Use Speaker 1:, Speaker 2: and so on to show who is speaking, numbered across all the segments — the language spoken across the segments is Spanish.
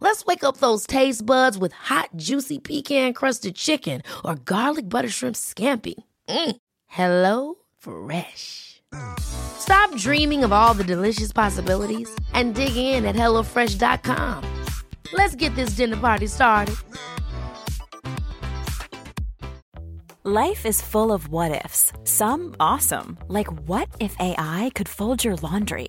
Speaker 1: Let's wake up those taste buds with hot, juicy pecan crusted chicken or garlic butter shrimp scampi. Mm. Hello Fresh. Stop dreaming of all the delicious possibilities and dig in at HelloFresh.com. Let's get this dinner party started.
Speaker 2: Life is full of what ifs, some awesome, like what if AI could fold your laundry?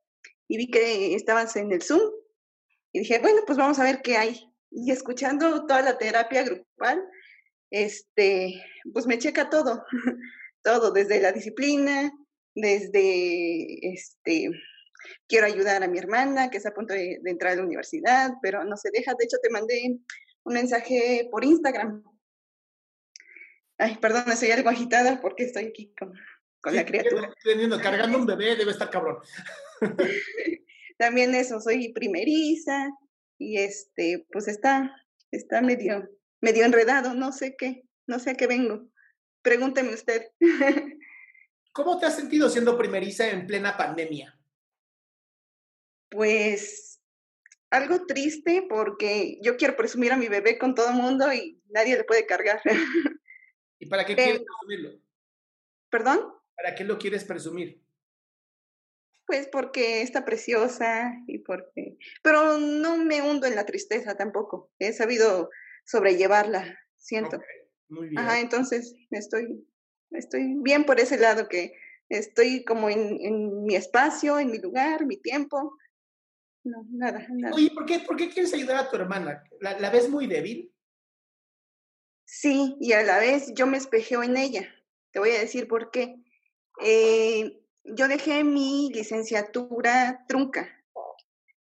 Speaker 3: y vi que estabas en el Zoom y dije, bueno, pues vamos a ver qué hay. Y escuchando toda la terapia grupal, este, pues me checa todo, todo, desde la disciplina, desde, este, quiero ayudar a mi hermana que está a punto de, de entrar a la universidad, pero no se deja. De hecho, te mandé un mensaje por Instagram. Ay, perdón, estoy algo agitada porque estoy aquí con, con la criatura.
Speaker 4: Teniendo, cargando un bebé debe estar cabrón.
Speaker 3: También eso, soy primeriza y este, pues está, está medio, medio enredado, no sé qué, no sé a qué vengo. Pregúnteme usted.
Speaker 4: ¿Cómo te has sentido siendo primeriza en plena pandemia?
Speaker 3: Pues algo triste porque yo quiero presumir a mi bebé con todo el mundo y nadie le puede cargar.
Speaker 4: ¿Y para qué quieres presumirlo?
Speaker 3: ¿Perdón?
Speaker 4: ¿Para qué lo quieres presumir?
Speaker 3: Pues porque está preciosa y porque... Pero no me hundo en la tristeza tampoco. He sabido sobrellevarla, siento.
Speaker 4: Okay, muy bien.
Speaker 3: Ajá, entonces estoy, estoy bien por ese lado que estoy como en, en mi espacio, en mi lugar, mi tiempo. No, nada, nada.
Speaker 4: Oye, ¿por qué, ¿por qué quieres ayudar a tu hermana? ¿La, ¿La ves muy débil?
Speaker 3: Sí, y a la vez yo me espejeo en ella. Te voy a decir por qué. Eh, yo dejé mi licenciatura trunca.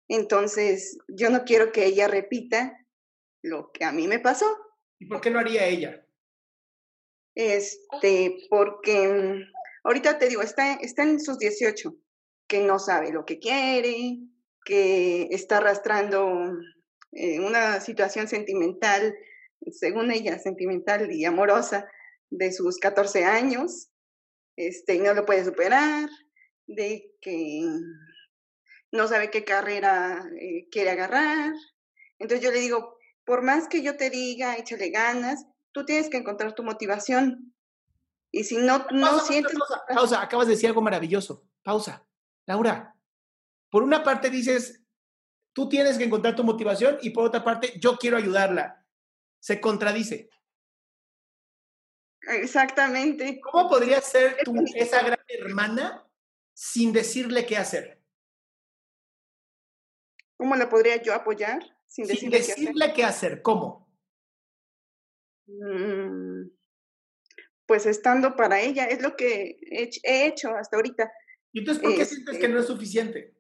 Speaker 3: Entonces, yo no quiero que ella repita lo que a mí me pasó.
Speaker 4: ¿Y por qué lo haría ella?
Speaker 3: Este, porque mm, ahorita te digo, está, está en sus 18, que no sabe lo que quiere, que está arrastrando eh, una situación sentimental, según ella, sentimental y amorosa, de sus 14 años, este, no lo puede superar, de que no sabe qué carrera eh, quiere agarrar. Entonces yo le digo, por más que yo te diga, échale ganas, tú tienes que encontrar tu motivación. Y si no, no
Speaker 4: pausa,
Speaker 3: sientes...
Speaker 4: Pausa, pausa, acabas de decir algo maravilloso. Pausa. Laura, por una parte dices, tú tienes que encontrar tu motivación y por otra parte, yo quiero ayudarla. Se contradice.
Speaker 3: Exactamente.
Speaker 4: ¿Cómo podrías ser tú esa gran hermana sin decirle qué hacer?
Speaker 3: ¿Cómo la podría yo apoyar? Sin
Speaker 4: Sin
Speaker 3: decirle qué hacer?
Speaker 4: decirle qué hacer. ¿Cómo?
Speaker 3: Mm, Pues estando para ella, es lo que he hecho- he hecho hasta ahorita,
Speaker 4: ¿Y entonces por qué sientes
Speaker 3: Este
Speaker 4: que no es suficiente?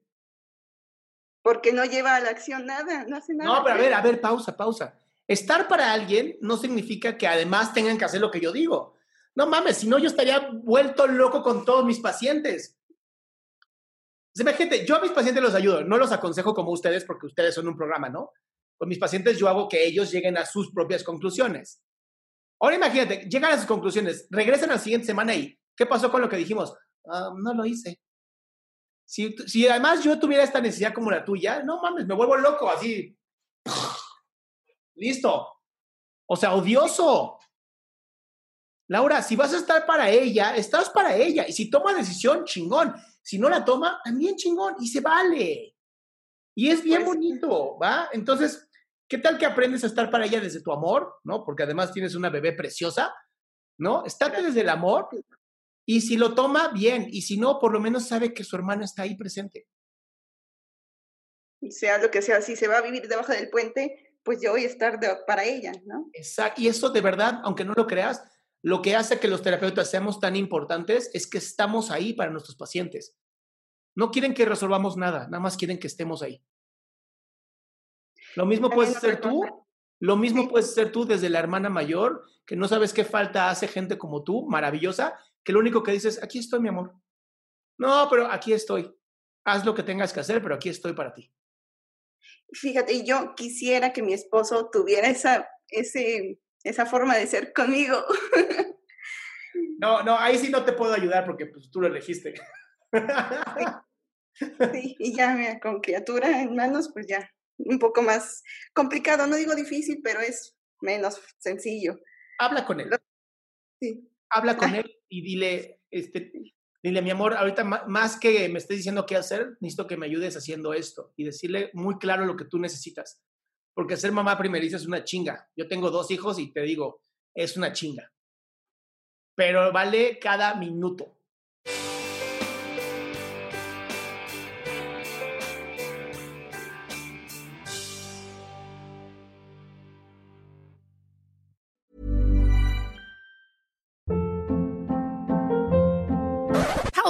Speaker 3: porque no lleva a la acción nada, no hace nada.
Speaker 4: No, pero a ver, a ver, pausa, pausa. Estar para alguien no significa que además tengan que hacer lo que yo digo. No mames, si no yo estaría vuelto loco con todos mis pacientes. Imagínate, yo a mis pacientes los ayudo, no los aconsejo como ustedes porque ustedes son un programa, ¿no? Con mis pacientes yo hago que ellos lleguen a sus propias conclusiones. Ahora imagínate, llegan a sus conclusiones, regresan la siguiente semana y ¿qué pasó con lo que dijimos? "Ah, no lo hice. Si, si además yo tuviera esta necesidad como la tuya, no mames, me vuelvo loco, así. Listo. O sea, odioso. Laura, si vas a estar para ella, estás para ella. Y si toma decisión, chingón. Si no la toma, también chingón. Y se vale. Y es bien
Speaker 3: Pues,
Speaker 4: bonito, ¿va? Entonces, ¿qué tal que aprendes a estar para ella desde tu amor, ¿no? Porque además tienes una bebé preciosa, ¿no? Estate desde el amor. Y si lo toma, bien. Y si no, por lo menos sabe que su hermana está ahí presente.
Speaker 3: sea lo que sea, si se va a vivir debajo del puente, pues yo voy a estar de- para ella, ¿no?
Speaker 4: Exacto. Y eso de verdad, aunque no lo creas, lo que hace que los terapeutas seamos tan importantes es que estamos ahí para nuestros pacientes. No quieren que resolvamos nada, nada más quieren que estemos ahí. Lo mismo
Speaker 3: También
Speaker 4: puedes ser tú, lo mismo
Speaker 3: Sí.
Speaker 4: puedes ser tú desde la hermana mayor, que no sabes qué falta hace gente como tú, maravillosa, que lo único que dices, aquí estoy, mi amor. No, pero aquí estoy. Haz lo que tengas que hacer, pero aquí estoy para ti.
Speaker 3: Fíjate, yo quisiera que mi esposo tuviera esa, ese, esa forma de ser conmigo.
Speaker 4: No, no, ahí sí no te puedo ayudar porque pues, tú lo elegiste.
Speaker 3: Sí, y ya mira, con criatura en manos, pues ya, un poco más complicado, no digo difícil, pero es menos sencillo.
Speaker 4: Habla con él.
Speaker 3: Sí.
Speaker 4: habla con él y dile, este, dile, mi amor, ahorita más que me estés diciendo qué hacer, necesito que me ayudes haciendo esto y decirle muy claro lo que tú necesitas. Porque ser mamá primeriza es una chinga. Yo tengo dos hijos y te digo, es una chinga. Pero vale cada minuto.